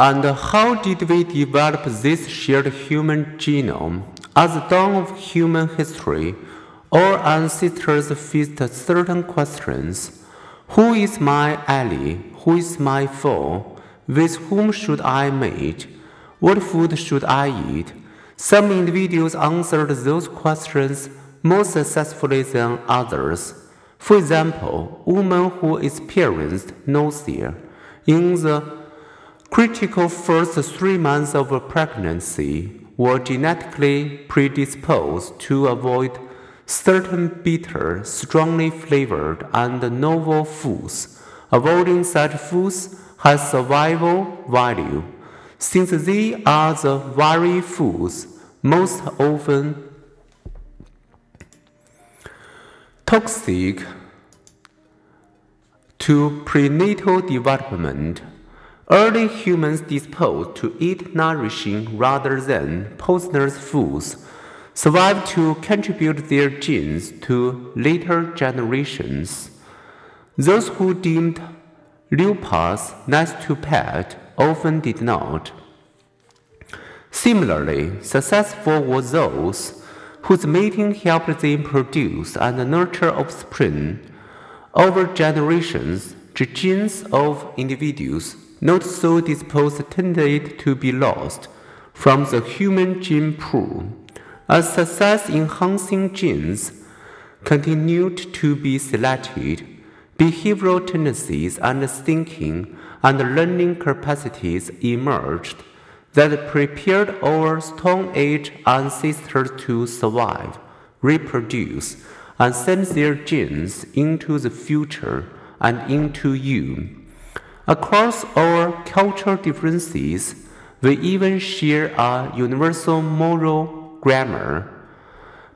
And how did we develop this shared human genome? At the dawn of human history, our ancestors faced certain questions. Who is my ally? Who is my foe? With whom should I mate? What food should I eat? Some individuals answered those questions more successfully than others. For example, women who experienced nausea in the critical first three months of pregnancy were genetically predisposed to avoid certain bitter, strongly flavored, and novel foods. Avoiding such foods has survival value, since they are the very foods most often toxic to prenatal development. Early humans disposed to eat nourishing rather than poisonous foods survived to contribute their genes to later generations. Those who deemed leopards nice to pet often did not. Similarly, successful were those whose mating helped them produce and nurture offspring. Over generations, the genes of individuals not so disposed tended to be lost from the human gene pool. As success enhancing genes continued to be selected, behavioral tendencies and thinking and learning capacities emerged that prepared our Stone Age ancestors to survive, reproduce, and send their genes into the future and into you. Across our cultural differences, we even share a universal moral grammar.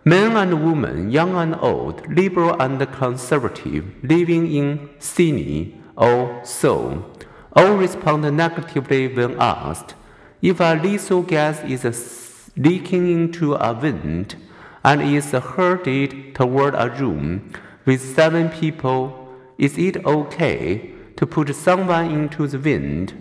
Men and women, young and old, liberal and conservative, living in Sydney or Seoul, all respond negatively when asked if a lethal gas is leaking into a vent and is hurled toward a room with seven people, is it okay to put someone into the wind.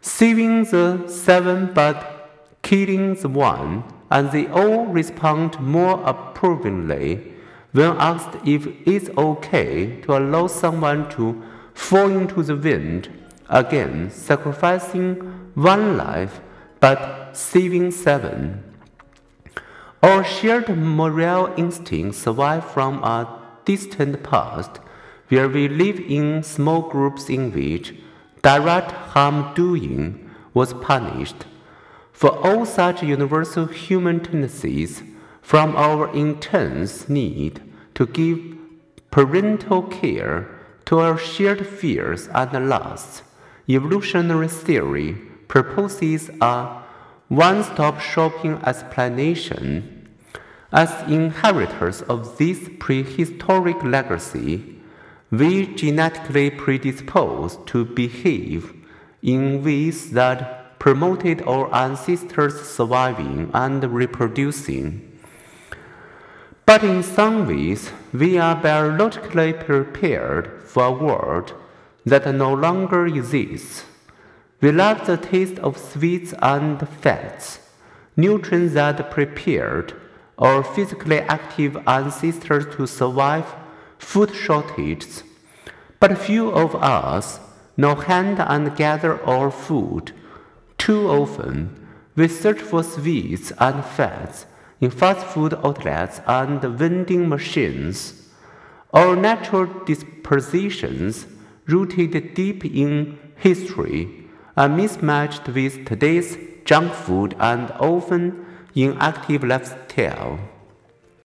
saving the seven but killing the one? And they all respond more approvingly when asked if it's okay to allow someone to fall into the wind, again sacrificing one life but saving seven. Our shared moral instincts survive from a distant past where we live in small groups in which direct harm doing was punished. For all such universal human tendencies, from our intense need to give parental care to our shared fears and lusts, evolutionary theory proposes a one stop shopping explanation. As inheritors of this prehistoric legacy, we genetically predisposed to behave in ways that promoted our ancestors surviving and reproducing. But in some ways, we are biologically prepared for a world that no longer exists. We love the taste of sweets and fats, nutrients that prepared our physically active ancestors to survive food shortages. But few of us know hunt and gather our food. Too often, we search for sweets and fats in fast food outlets and vending machines. Our natural dispositions, rooted deep in history, are mismatched with today's junk food and often inactive lifestyle.